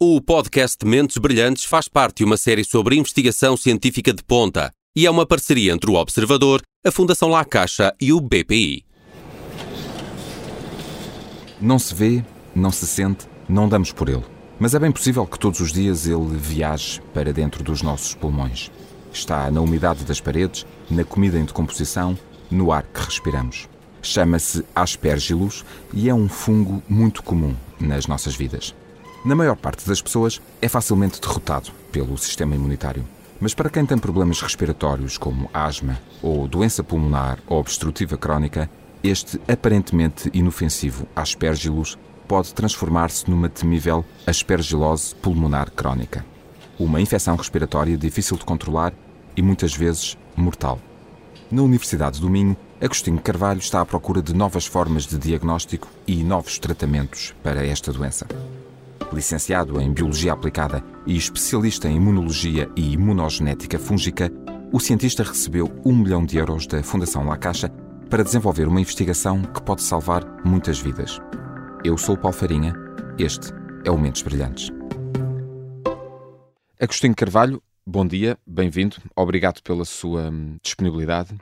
O podcast Mentes Brilhantes faz parte de uma série sobre investigação científica de ponta e é uma parceria entre o Observador, a Fundação La Caixa e o BPI. Não se vê, não se sente, não damos por ele. Mas é bem possível que todos os dias ele viaje para dentro dos nossos pulmões. Está na umidade das paredes, na comida em decomposição, no ar que respiramos. Chama-se Aspergillus e é um fungo muito comum nas nossas vidas. Na maior parte das pessoas, é facilmente derrotado pelo sistema imunitário. Mas para quem tem problemas respiratórios, como asma ou doença pulmonar ou obstrutiva crónica, este aparentemente inofensivo Aspergillus pode transformar-se numa temível aspergilose pulmonar crónica. Uma infecção respiratória difícil de controlar e muitas vezes mortal. Na Universidade do Minho, Agostinho Carvalho está à procura de novas formas de diagnóstico e novos tratamentos para esta doença. Licenciado em Biologia Aplicada e especialista em Imunologia e Imunogenética Fúngica, o cientista recebeu um milhão de euros da Fundação La Caixa para desenvolver uma investigação que pode salvar muitas vidas. Eu sou o Paulo Farinha, este é o Mentes Brilhantes. Agostinho Carvalho, bom dia, bem-vindo, obrigado pela sua hum, disponibilidade.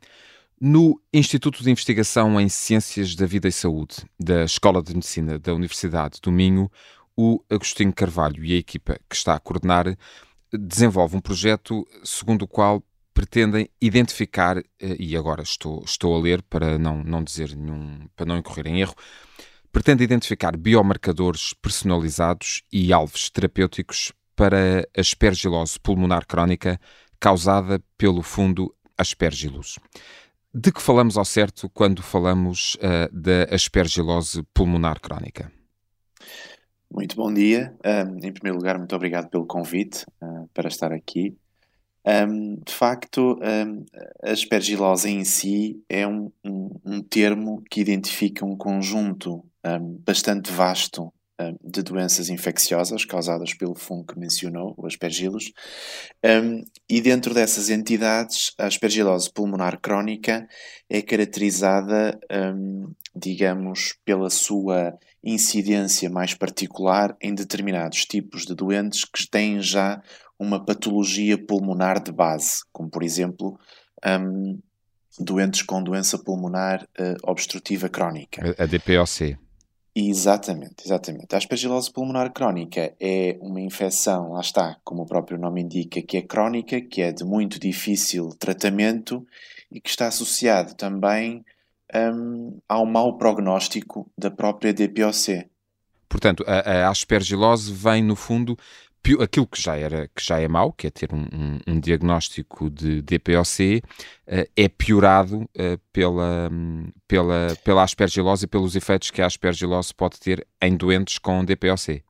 No Instituto de Investigação em Ciências da Vida e Saúde da Escola de Medicina da Universidade do Minho, o Agostinho Carvalho e a equipa que está a coordenar desenvolve um projeto segundo o qual pretendem identificar, eh, e agora estou, estou a ler para não, não dizer nenhum, para não incorrer em erro, pretende identificar biomarcadores personalizados e alvos terapêuticos para a aspergilose pulmonar crónica causada pelo fundo Aspergillus. De que falamos ao certo quando falamos uh, da aspergilose pulmonar crónica? Muito bom dia. Um, em primeiro lugar, muito obrigado pelo convite uh, para estar aqui. Um, de facto, um, a aspergilose em si é um, um, termo que identifica um conjunto bastante vasto de doenças infecciosas causadas pelo fungo que mencionou, o aspergillus, e dentro dessas entidades, a aspergilose pulmonar crónica é caracterizada, digamos, pela sua incidência mais particular em determinados tipos de doentes que têm já uma patologia pulmonar de base, como por exemplo doentes com doença pulmonar uh, obstrutiva crónica. A, DPOC. Exatamente, exatamente. A aspergilose pulmonar crónica é uma infecção, lá está, como o próprio nome indica, que é crónica, que é de muito difícil tratamento e que está associado também um, ao mau prognóstico da própria DPOC. Portanto, a, a aspergilose vem, no fundo, aquilo que já, era, que já é mau, que é ter um, um, um diagnóstico de DPOC, uh, é piorado uh, pela, pela, pela aspergilose e pelos efeitos que a aspergilose pode ter em doentes com DPOC.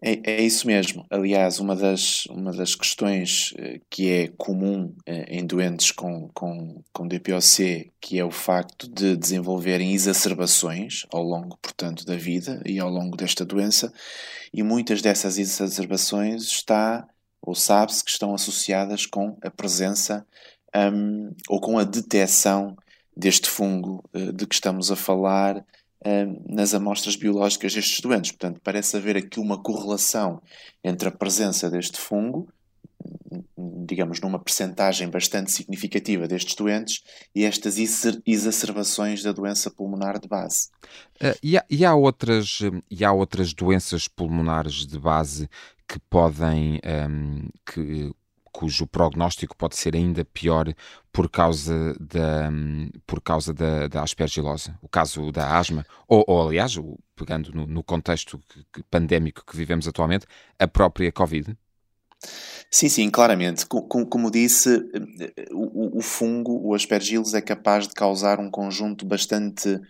É, é, isso mesmo. Aliás, uma das, uma das questões uh, que é comum uh, em doentes com, com, com DPOC, que é o facto de desenvolverem exacerbações ao longo, portanto, da vida e ao longo desta doença, e muitas dessas exacerbações está, ou sabe-se, que estão associadas com a presença um, ou com a detecção deste fungo uh, de que estamos a falar nas amostras biológicas destes doentes. Portanto, parece haver aqui uma correlação entre a presença deste fungo, digamos, numa percentagem bastante significativa destes doentes, e estas exacerbações da doença pulmonar de base. Uh, e, há, e, há, outras, e há outras doenças pulmonares de base que podem, um, que cujo prognóstico pode ser ainda pior por causa da, por causa da, da aspergilose. O caso da asma, ou, ou aliás, pegando no, no contexto pandémico que vivemos atualmente, a própria Covid? Sim, sim, claramente. Como, como disse, o, o, fungo, o aspergillus, é capaz de causar um conjunto bastante eh,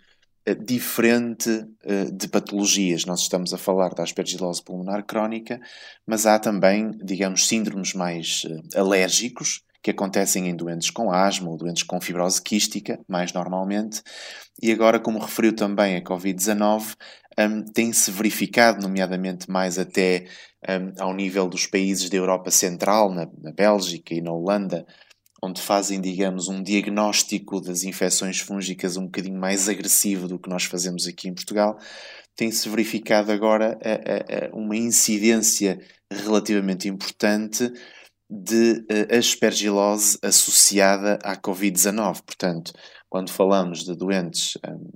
diferente eh, de patologias. Nós estamos a falar da aspergilose pulmonar crónica, mas há também, digamos, síndromes mais eh, alérgicos que acontecem em doentes com asma ou doentes com fibrose quística, mais normalmente. E agora, como referiu também a Covid-19, um, tem-se verificado, nomeadamente mais até um, ao nível dos países da Europa Central, na, na Bélgica e na Holanda, onde fazem, digamos, um diagnóstico das infecções fúngicas um bocadinho mais agressivo do que nós fazemos aqui em Portugal, tem-se verificado agora a, a, uma incidência relativamente importante de uh, aspergilose associada à Covid-19. Portanto, quando falamos de doentes um,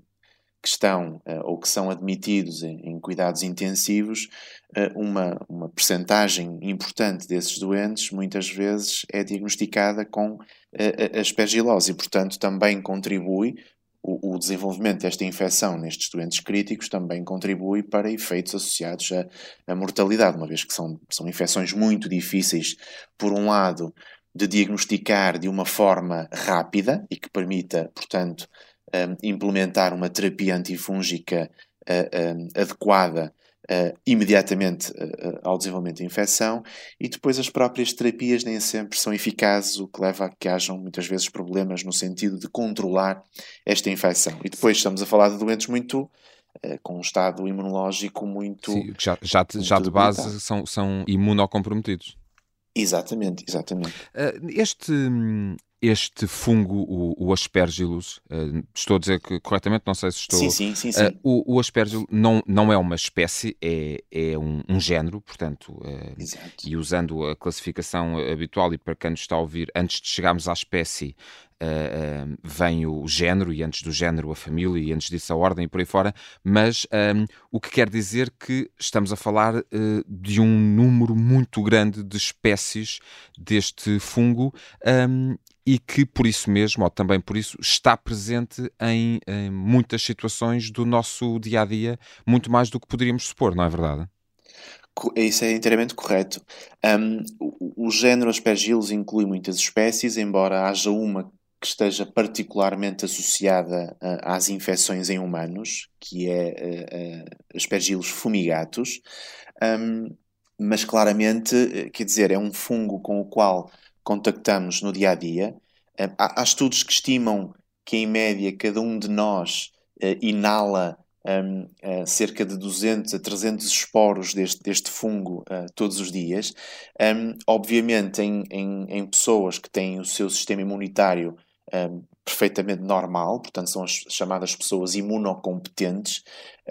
que estão uh, ou que são admitidos em, cuidados intensivos, uh, uma, uma percentagem importante desses doentes muitas vezes é diagnosticada com uh, aspergilose e, portanto, também contribui o, o, desenvolvimento desta infecção nestes doentes críticos também contribui para efeitos associados à, à mortalidade, uma vez que são, são infecções muito difíceis, por um lado, de diagnosticar de uma forma rápida e que permita, portanto, implementar uma terapia antifúngica uh, um, adequada uh, imediatamente uh, ao desenvolvimento da infecção e depois as próprias terapias nem sempre são eficazes, o que leva a que hajam muitas vezes problemas no sentido de controlar esta infecção. E depois estamos a falar de doentes muito com um estado imunológico muito. Sim, já, já, muito já de base são, são imunocomprometidos. Exatamente, exatamente. Este, este fungo, o, o Aspergillus, uh, estou a dizer que corretamente, não sei se estou. Sim, sim, sim. sim. Uh, o, o Aspergillus não, não é uma espécie, é, é um, um género, portanto, uh, e usando a classificação habitual, e para quem nos está a ouvir, antes de chegarmos à espécie, uh, vem o género, e antes do género a família, e antes disso a ordem e por aí fora, mas um, o que quer dizer que estamos a falar uh, de um número muito grande de espécies deste fungo um, e que por isso mesmo, ou também por isso, está presente em, em muitas situações do nosso dia a dia, muito mais do que poderíamos supor, não é verdade? Isso é inteiramente correto. Um, o, o, género Aspergillus inclui muitas espécies, embora haja uma que esteja particularmente associada uh, às infecções em humanos, que é uh, uh, Aspergillus fumigatus, um, mas claramente, quer dizer, é um fungo com o qual contactamos no dia a dia. há, há, estudos que estimam que, em média, cada um de nós inala um, cerca de 200 a 300 esporos deste, deste fungo todos os dias. Um, obviamente, em, em, em pessoas que têm o seu sistema imunitário um, perfeitamente normal, portanto, são as chamadas pessoas imunocompetentes.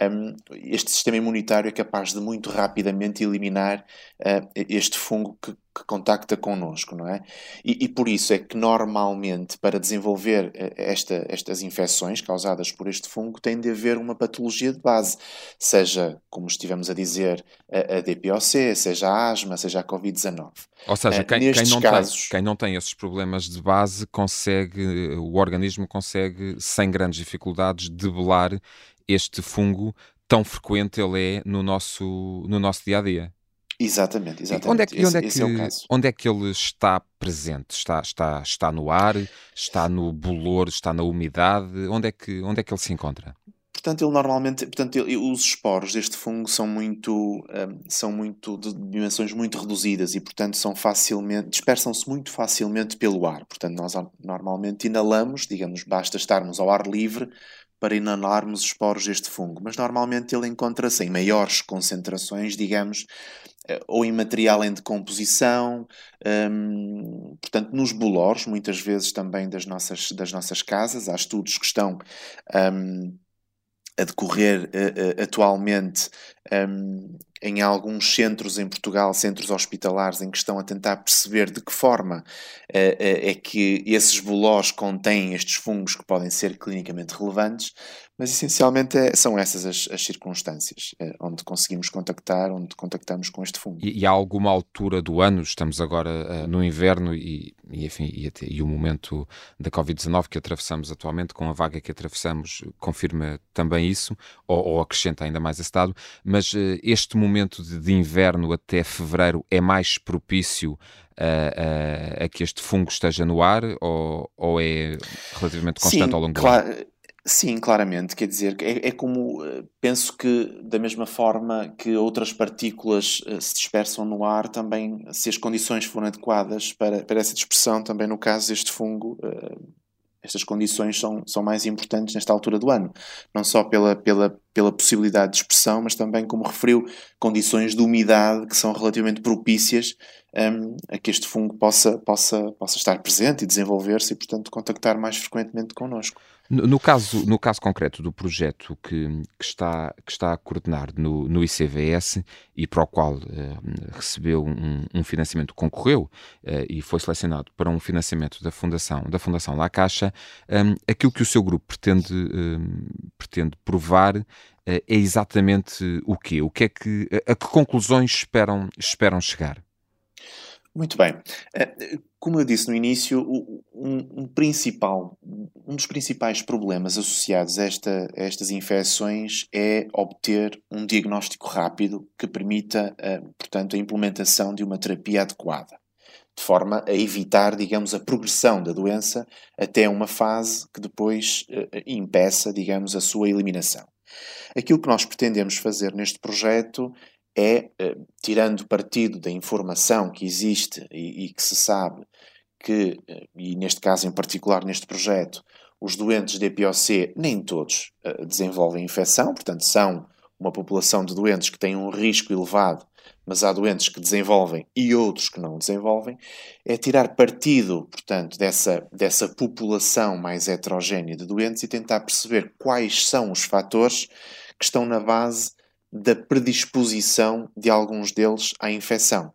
Um, este sistema imunitário é capaz de muito rapidamente eliminar uh, este fungo que, que, contacta connosco, não é? E, e, por isso é que normalmente para desenvolver uh, esta, estas infecções causadas por este fungo tem de haver uma patologia de base, seja, como estivemos a dizer, a, a DPOC, seja a asma, seja a Covid-19. Ou seja, uh, quem, quem, não casos... tem, quem não tem esses problemas de base consegue, o organismo consegue, sem grandes dificuldades, debelar este fungo tão frequente ele é no nosso, no nosso dia a dia. Exatamente, exatamente. Onde é que, onde é que, esse, é onde é que ele está presente? Está, está, está no ar? Está no bolor? Está na umidade? Onde é que, onde é que ele se encontra? Portanto, ele normalmente, portanto, ele, os esporos deste fungo são muito, um, são muito de dimensões muito reduzidas e, portanto, são facilmente, dispersam-se muito facilmente pelo ar. Portanto, nós normalmente inalamos, digamos, basta estarmos ao ar livre para inalarmos os esporos deste fungo, mas normalmente ele encontra-se em maiores concentrações, digamos, eh, ou em material em decomposição, um, portanto, nos bolores, muitas vezes também das nossas, das nossas casas. Há estudos que estão um, a decorrer uh, atualmente um, em alguns centros em Portugal, centros hospitalares, em que estão a tentar perceber de que forma uh, é que esses bolós contêm estes fungos que podem ser clinicamente relevantes, mas essencialmente é, são essas as, as circunstâncias onde conseguimos contactar, onde contactamos com este fungo. E, e há alguma altura do ano, estamos agora no inverno e, e enfim, e, até, e, o momento da Covid-19 que atravessamos atualmente, com a vaga que atravessamos, confirma também isso, ou, ou acrescenta ainda mais esse dado, mas uh, este momento de, de, inverno até fevereiro é mais propício a, a, a, que este fungo esteja no ar ou, ou é relativamente constante Sim, ao longo do claro. ano? Sim, claramente. Quer dizer, é, é como eh, penso que, da mesma forma que outras partículas uh, se dispersam no ar, também, se as condições forem adequadas para, para essa dispersão, também no caso deste fungo, uh, estas condições são, são mais importantes nesta altura do ano. Não só pela, pela pela possibilidade de expressão, mas também, como referiu, condições de umidade que são relativamente propícias um, a que este fungo possa, possa, possa estar presente e desenvolver-se e, portanto, contactar mais frequentemente connosco. No, no, caso, no caso concreto do projeto que, que, está, que está a coordenar no, no ICVS e para o qual uh, recebeu um, um, financiamento, concorreu uh, e foi selecionado para um financiamento da Fundação, da Fundação La Caixa, um, aquilo que o seu grupo pretende, um, pretende provar é exatamente o quê? O que é que, a, que conclusões esperam, esperam chegar? Muito bem. Eh, como eu disse no início, um, um, principal, um dos principais problemas associados a, esta, a, estas infecções é obter um diagnóstico rápido que permita, eh, portanto, a implementação de uma terapia adequada, de forma a evitar, digamos, a progressão da doença até uma fase que depois eh, impeça, digamos, a sua eliminação. Aquilo que nós pretendemos fazer neste projeto é, eh, tirando partido da informação que existe e, e, que se sabe que, eh, e neste caso em particular neste projeto, os doentes de EPOC nem todos uh, desenvolvem infecção, portanto são uma população de doentes que têm um risco elevado, mas há doentes que desenvolvem e outros que não desenvolvem, é tirar partido, portanto, dessa, dessa população mais heterogénea de doentes e tentar perceber quais são os fatores que estão na base da predisposição de alguns deles à infecção.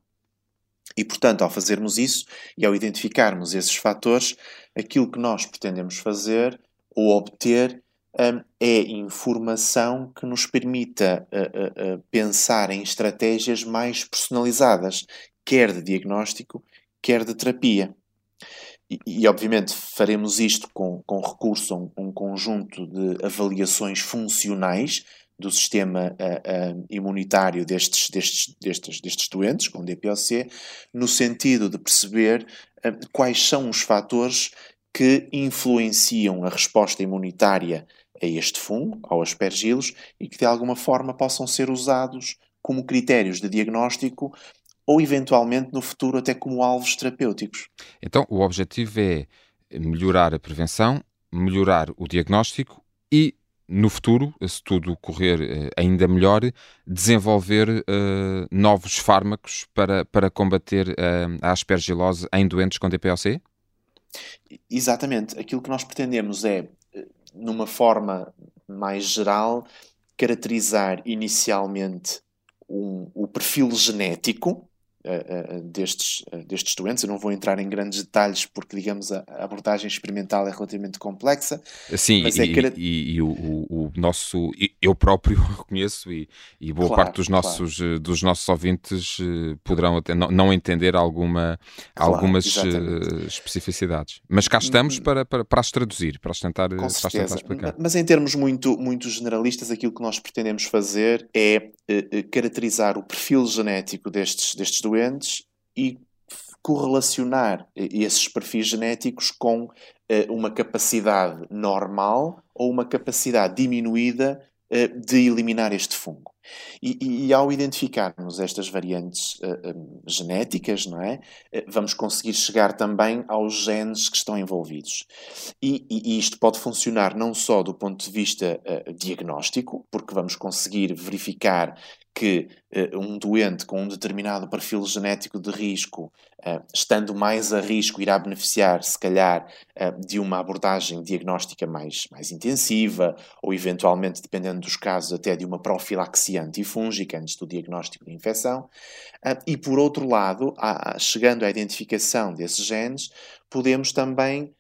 E, portanto, ao fazermos isso e ao identificarmos esses fatores, aquilo que nós pretendemos fazer ou obter é informação que nos permita uh, uh, pensar em estratégias mais personalizadas, quer de diagnóstico, quer de terapia. E, e obviamente, faremos isto com, com recurso a um, um conjunto de avaliações funcionais do sistema uh, uh, imunitário destes, destes, destes, destes doentes com DPOC, no sentido de perceber uh, quais são os fatores que influenciam a resposta imunitária a este fungo, ao aspergilos, e que de alguma forma possam ser usados como critérios de diagnóstico ou eventualmente no futuro até como alvos terapêuticos. Então, o objetivo é melhorar a prevenção, melhorar o diagnóstico e no futuro, se tudo correr uh, ainda melhor, desenvolver uh, novos fármacos para, para combater uh, a aspergilose em doentes com DPOC? Exatamente. Aquilo que nós pretendemos é, numa forma mais geral, caracterizar inicialmente um, o perfil genético uh, destes, uh, destes doentes. Eu não vou entrar em grandes detalhes porque, digamos, a, abordagem experimental é relativamente complexa. Sim, e, é e, e, e o, o, nosso, eu próprio reconheço e, e boa claro, parte dos nossos, claro. dos nossos ouvintes poderão até não, não entender alguma, claro, algumas especificidades. Mas cá estamos hum, para, para, para as traduzir, para as tentar, para as tentar explicar. Mas em termos muito, muito generalistas, aquilo que nós pretendemos fazer é caracterizar o perfil genético destes, destes doentes doentes e correlacionar esses perfis genéticos com uh, uma capacidade normal ou uma capacidade diminuída uh, de eliminar este fungo. E, e, e, ao identificarmos estas variantes uh, eh, um, genéticas, não é, vamos conseguir chegar também aos genes que estão envolvidos. E, e, isto pode funcionar não só do ponto de vista diagnóstico, porque vamos conseguir verificar que uh, um doente com um determinado perfil genético de risco, uh, estando mais a risco, irá beneficiar, se calhar, uh, de uma abordagem diagnóstica mais, mais intensiva, ou eventualmente, dependendo dos casos, até de uma profilaxia antifúngica antes do diagnóstico de infecção. e, por outro lado, a, chegando à identificação desses genes, podemos também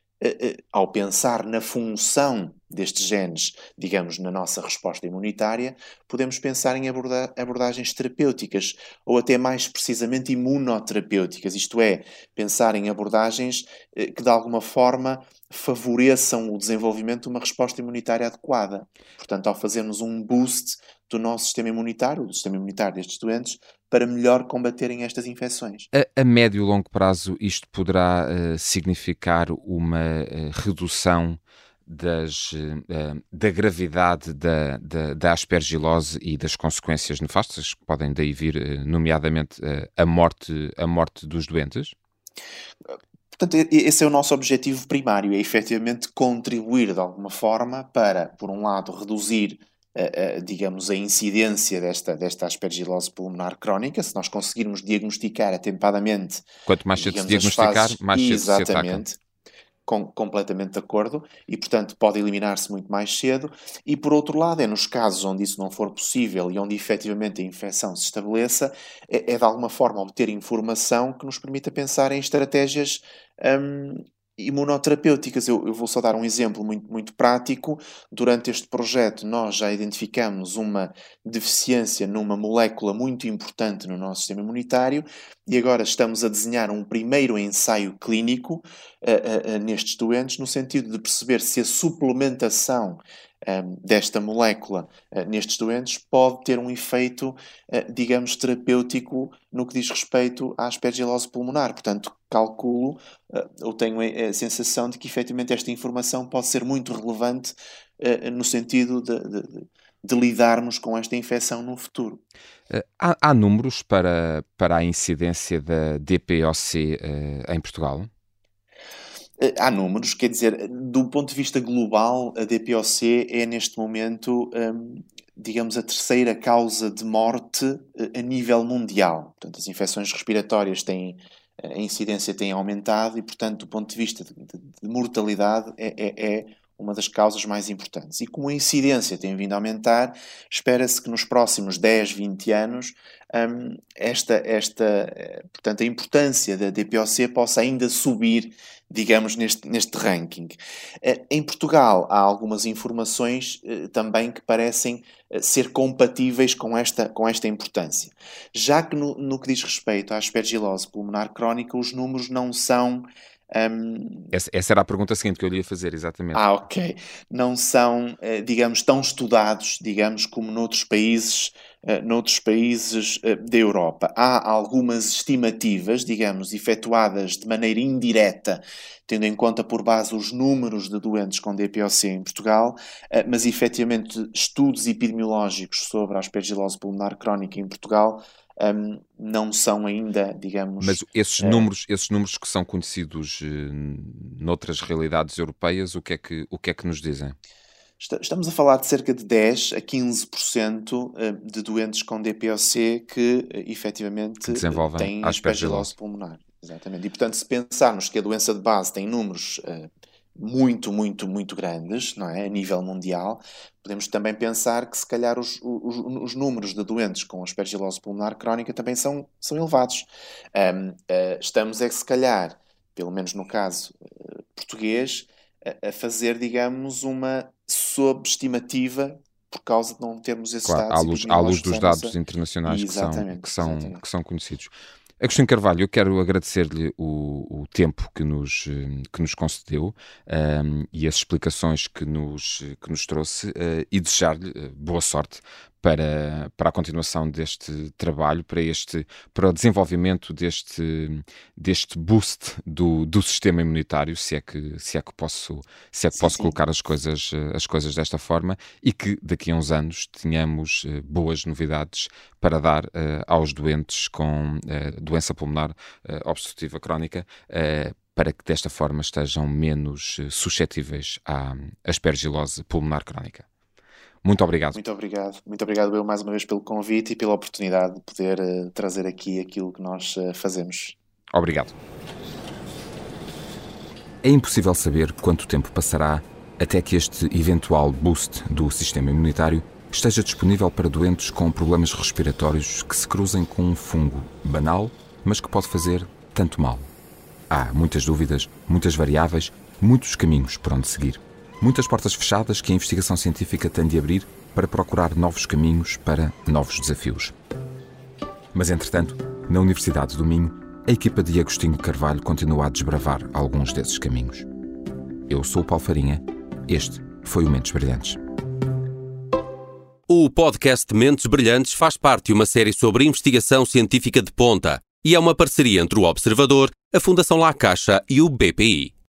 ao pensar na função destes genes, digamos, na nossa resposta imunitária, podemos pensar em abordagens terapêuticas ou até mais precisamente imunoterapêuticas, isto é, pensar em abordagens eh, que de alguma forma favoreçam o desenvolvimento de uma resposta imunitária adequada. Portanto, ao fazermos um boost do nosso sistema imunitário, do sistema imunitário destes doentes, para melhor combaterem estas infecções. A, a médio e longo prazo, isto poderá uh, significar uma uh, redução das, uh, da gravidade da, da, da, aspergilose e das consequências nefastas que podem daí vir, nomeadamente a, morte, a morte dos doentes? Portanto, esse é o nosso objetivo primário, é efetivamente contribuir de alguma forma para, por um lado, reduzir a, a, digamos, a incidência desta, desta aspergilose pulmonar crónica, se nós conseguirmos diagnosticar atempadamente. Quanto mais cedo se diagnosticar, fases, mais cedo exatamente, se ataca. Com, completamente de acordo, e portanto pode eliminar-se muito mais cedo. E por outro lado, é nos casos onde isso não for possível e onde efetivamente a infecção se estabeleça, é, é de alguma forma obter informação que nos permita pensar em estratégias hum, imunoterapêuticas. Eu, eu, vou só dar um exemplo muito, muito prático. Durante este projeto, nós já identificamos uma deficiência numa molécula muito importante no nosso sistema imunitário e agora estamos a desenhar um primeiro ensaio clínico uh, uh, uh, nestes doentes, no sentido de perceber se a suplementação desta molécula uh, nestes doentes pode ter um efeito, uh, digamos, terapêutico no que diz respeito à aspergilose pulmonar. Portanto, calculo uh, ou tenho a, a, sensação de que efetivamente esta informação pode ser muito relevante no sentido de, de, de, lidarmos com esta infecção no futuro. Há, há, números para, para a incidência da DPOC em Portugal? Eh, há números, quer dizer, do ponto de vista global, a DPOC é neste momento, hum, digamos, a terceira causa de morte eh, a nível mundial. Portanto, as infecções respiratórias têm, a incidência tem aumentado e, portanto, do ponto de vista de, de, de mortalidade, é, é, é, uma das causas mais importantes. E como a incidência tem vindo a aumentar, espera-se que nos próximos 10, 20 anos, hum, esta, esta, eh, portanto, a importância da DPOC possa ainda subir digamos, neste, neste ranking. Eh, em Portugal há algumas informações eh, também que parecem ser compatíveis com esta, com esta importância. Já que no, no que diz respeito à aspergilose pulmonar crónica, os números não são um... Essa, essa, era a pergunta seguinte que eu lhe ia fazer, exatamente. Ah, ok. Não são, digamos, tão estudados, digamos, como noutros países eh, noutros países eh, da Europa. Há algumas estimativas, digamos, efetuadas de maneira indireta, tendo em conta por base os números de doentes com DPOC em Portugal, eh, mas efetivamente estudos epidemiológicos sobre a aspergilose pulmonar crónica em Portugal um, não são ainda, digamos. Mas esses uh, números, esses números que são conhecidos uh, noutras realidades europeias, o que é que, o que, é que nos dizem? Estamos a falar de cerca de 10 a 15% eh, de doentes com DPOC que eh, efetivamente Desenvolvem têm aspergilose pulmonar. Exatamente. E portanto, se pensarmos que a doença de base tem números muito, muito, muito grandes, não é? A nível mundial, podemos também pensar que se calhar os, os, os números de doentes com aspergilose pulmonar crónica também são, são elevados. Um, uh, estamos é que se calhar, pelo menos no caso uh, português, a fazer, digamos, uma subestimativa por causa de não termos esses claro, dados. À luz, à luz dos dados nossa... internacionais que são, que, são, que são conhecidos. Agostinho Carvalho, eu quero agradecer-lhe o, o, tempo que nos, que nos concedeu um, e as explicações que nos, que nos trouxe uh, e desejar-lhe uh, boa sorte para, para a continuação deste trabalho, para, este, para o desenvolvimento deste, deste boost do, do sistema imunitário, se é que, se é que posso, se é que sim, posso sim. colocar as coisas, as coisas desta forma, e que daqui a uns anos tenhamos uh, boas novidades para dar uh, aos doentes com uh, doença pulmonar obstrutiva crónica para que desta forma estejam menos suscetíveis à aspergilose pulmonar crónica. Muito obrigado. Muito obrigado. Muito obrigado eu mais uma vez pelo convite e pela oportunidade de poder uh, trazer aqui aquilo que nós uh, fazemos. Obrigado. É impossível saber quanto tempo passará até que este eventual boost do sistema imunitário esteja disponível para doentes com problemas respiratórios que se cruzem com um fungo banal, mas que pode fazer tanto mal. Há muitas dúvidas, muitas variáveis, muitos caminhos por onde seguir. Muitas portas fechadas que a investigação científica tem de abrir para procurar novos caminhos para novos desafios. Mas, entretanto, na Universidade do Minho, a equipa de Agostinho Carvalho continua a desbravar alguns desses caminhos. Eu sou o Paulo Farinha, este foi o Mentes Brilhantes. O podcast Mentes Brilhantes faz parte de uma série sobre investigação científica de ponta e é uma parceria entre o Observador, a Fundação La Caixa e o BPI.